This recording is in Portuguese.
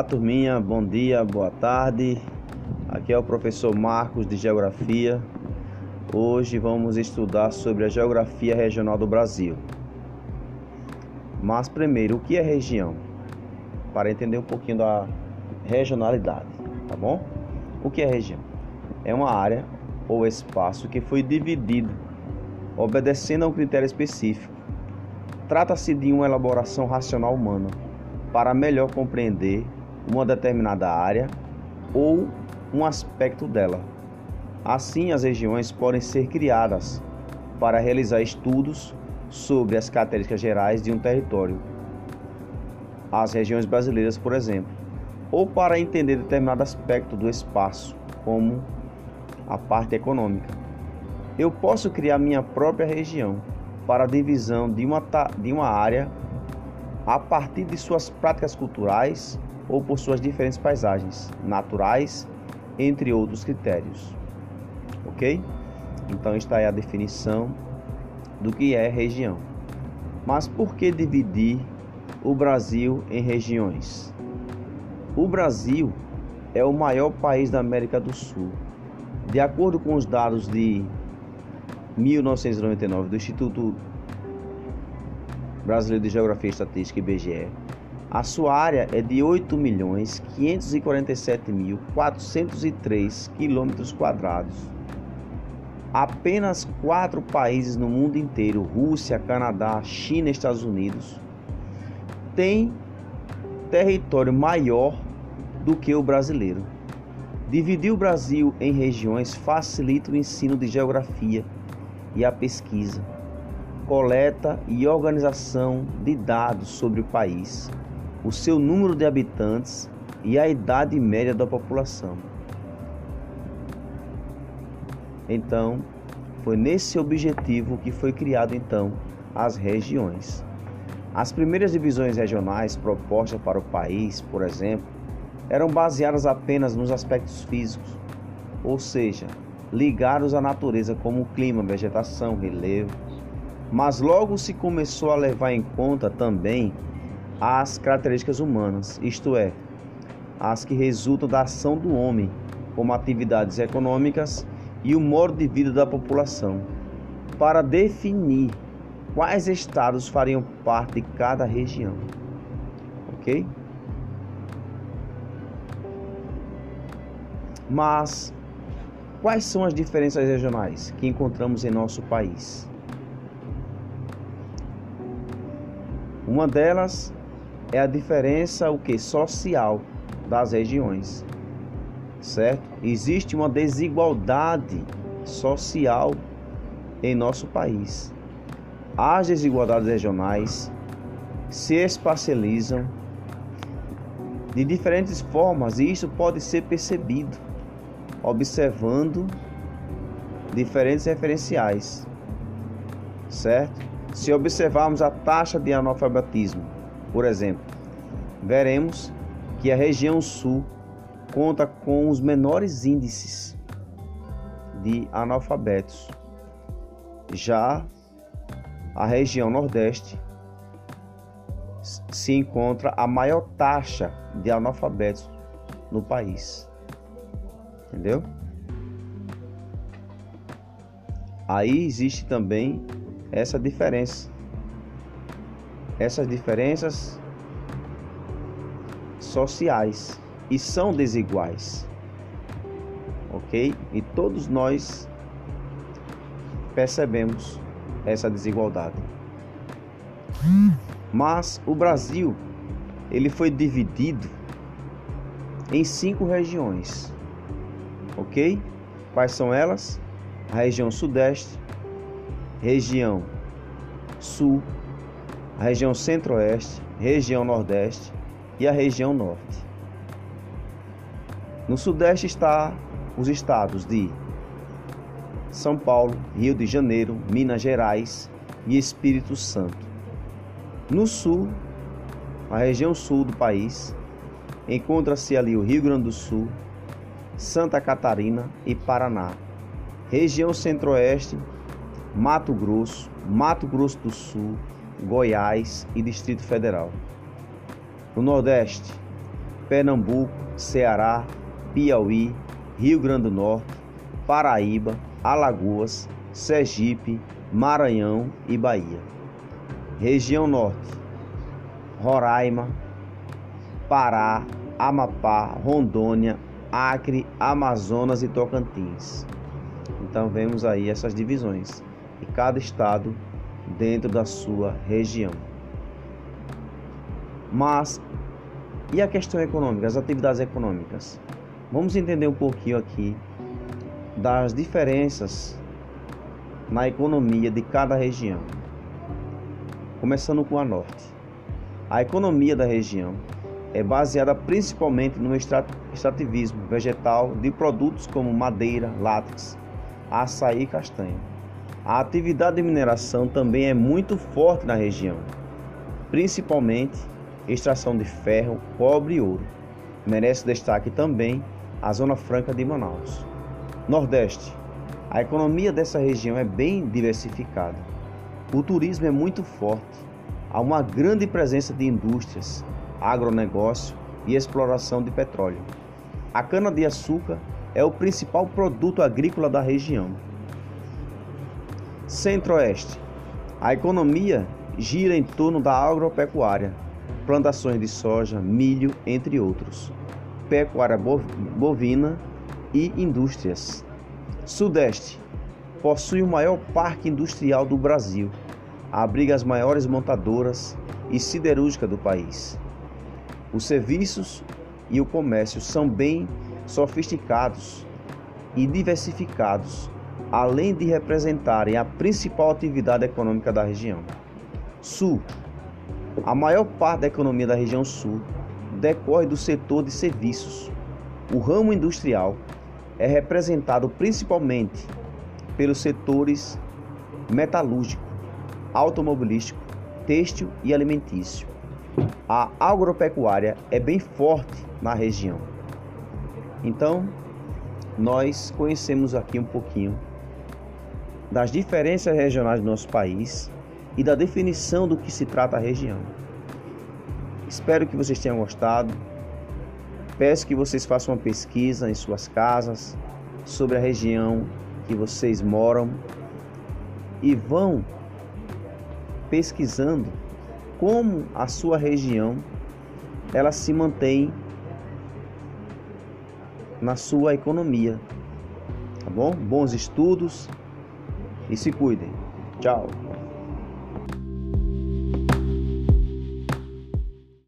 Olá, turminha, bom dia, boa tarde. Aqui é o professor Marcos de Geografia. Hoje vamos estudar sobre a geografia regional do Brasil. Mas primeiro, o que é região? Para entender um pouquinho da regionalidade, tá bom? O que é região? É uma área ou espaço que foi dividido obedecendo a um critério específico. Trata-se de uma elaboração racional humana para melhor compreender uma determinada área ou um aspecto dela. Assim, as regiões podem ser criadas para realizar estudos sobre as características gerais de um território, as regiões brasileiras, por exemplo, ou para entender determinado aspecto do espaço, como a parte econômica. Eu posso criar minha própria região para a divisão de uma, de uma área a partir de suas práticas culturais ou por suas diferentes paisagens naturais, entre outros critérios. Ok? Então, está aí a definição do que é região. Mas por que dividir o Brasil em regiões? O Brasil é o maior país da América do Sul. De acordo com os dados de 1999 do Instituto Brasileiro de Geografia e Estatística, IBGE, a sua área é de 8.547.403 quilômetros quadrados. Apenas quatro países no mundo inteiro, Rússia, Canadá, China e Estados Unidos, têm território maior do que o brasileiro. Dividir o Brasil em regiões facilita o ensino de geografia e a pesquisa coleta e organização de dados sobre o país, o seu número de habitantes e a idade média da população. Então, foi nesse objetivo que foi criado então as regiões. As primeiras divisões regionais propostas para o país, por exemplo, eram baseadas apenas nos aspectos físicos, ou seja, ligados à natureza como clima, vegetação, relevo, mas logo se começou a levar em conta também as características humanas, isto é, as que resultam da ação do homem, como atividades econômicas e o modo de vida da população, para definir quais estados fariam parte de cada região. Ok? Mas quais são as diferenças regionais que encontramos em nosso país? Uma delas é a diferença o que social das regiões. Certo? Existe uma desigualdade social em nosso país. As desigualdades regionais se espacializam de diferentes formas e isso pode ser percebido observando diferentes referenciais. Certo? Se observarmos a taxa de analfabetismo, por exemplo, veremos que a região sul conta com os menores índices de analfabetos. Já a região nordeste se encontra a maior taxa de analfabetos no país. Entendeu? Aí existe também essa diferença. Essas diferenças sociais e são desiguais. OK? E todos nós percebemos essa desigualdade. Mas o Brasil ele foi dividido em cinco regiões. OK? Quais são elas? A região Sudeste, região Sul, a região Centro-Oeste, região Nordeste e a região Norte. No Sudeste está os estados de São Paulo, Rio de Janeiro, Minas Gerais e Espírito Santo. No Sul, a região Sul do país, encontra-se ali o Rio Grande do Sul, Santa Catarina e Paraná. Região Centro-Oeste, Mato Grosso, Mato Grosso do Sul, Goiás e Distrito Federal. No Nordeste, Pernambuco, Ceará, Piauí, Rio Grande do Norte, Paraíba, Alagoas, Sergipe, Maranhão e Bahia. Região Norte: Roraima, Pará, Amapá, Rondônia, Acre, Amazonas e Tocantins. Então vemos aí essas divisões e cada estado dentro da sua região. Mas e a questão econômica, as atividades econômicas? Vamos entender um pouquinho aqui das diferenças na economia de cada região. Começando com a norte. A economia da região é baseada principalmente no extrativismo vegetal de produtos como madeira, látex, açaí e castanha. A atividade de mineração também é muito forte na região, principalmente extração de ferro, cobre e ouro. Merece destaque também a Zona Franca de Manaus. Nordeste. A economia dessa região é bem diversificada. O turismo é muito forte. Há uma grande presença de indústrias, agronegócio e exploração de petróleo. A cana-de-açúcar é o principal produto agrícola da região. Centro-Oeste. A economia gira em torno da agropecuária, plantações de soja, milho, entre outros, pecuária bovina e indústrias. Sudeste. Possui o maior parque industrial do Brasil. Abriga as maiores montadoras e siderúrgicas do país. Os serviços e o comércio são bem sofisticados e diversificados, além de representarem a principal atividade econômica da região. Sul. A maior parte da economia da região sul decorre do setor de serviços. O ramo industrial é representado principalmente pelos setores metalúrgico, automobilístico, têxtil e alimentício. A agropecuária é bem forte na região. Então, nós conhecemos aqui um pouquinho das diferenças regionais do nosso país e da definição do que se trata a região. Espero que vocês tenham gostado. Peço que vocês façam uma pesquisa em suas casas sobre a região que vocês moram e vão pesquisando como a sua região ela se mantém na sua economia. Tá bom? Bons estudos e se cuidem. Tchau.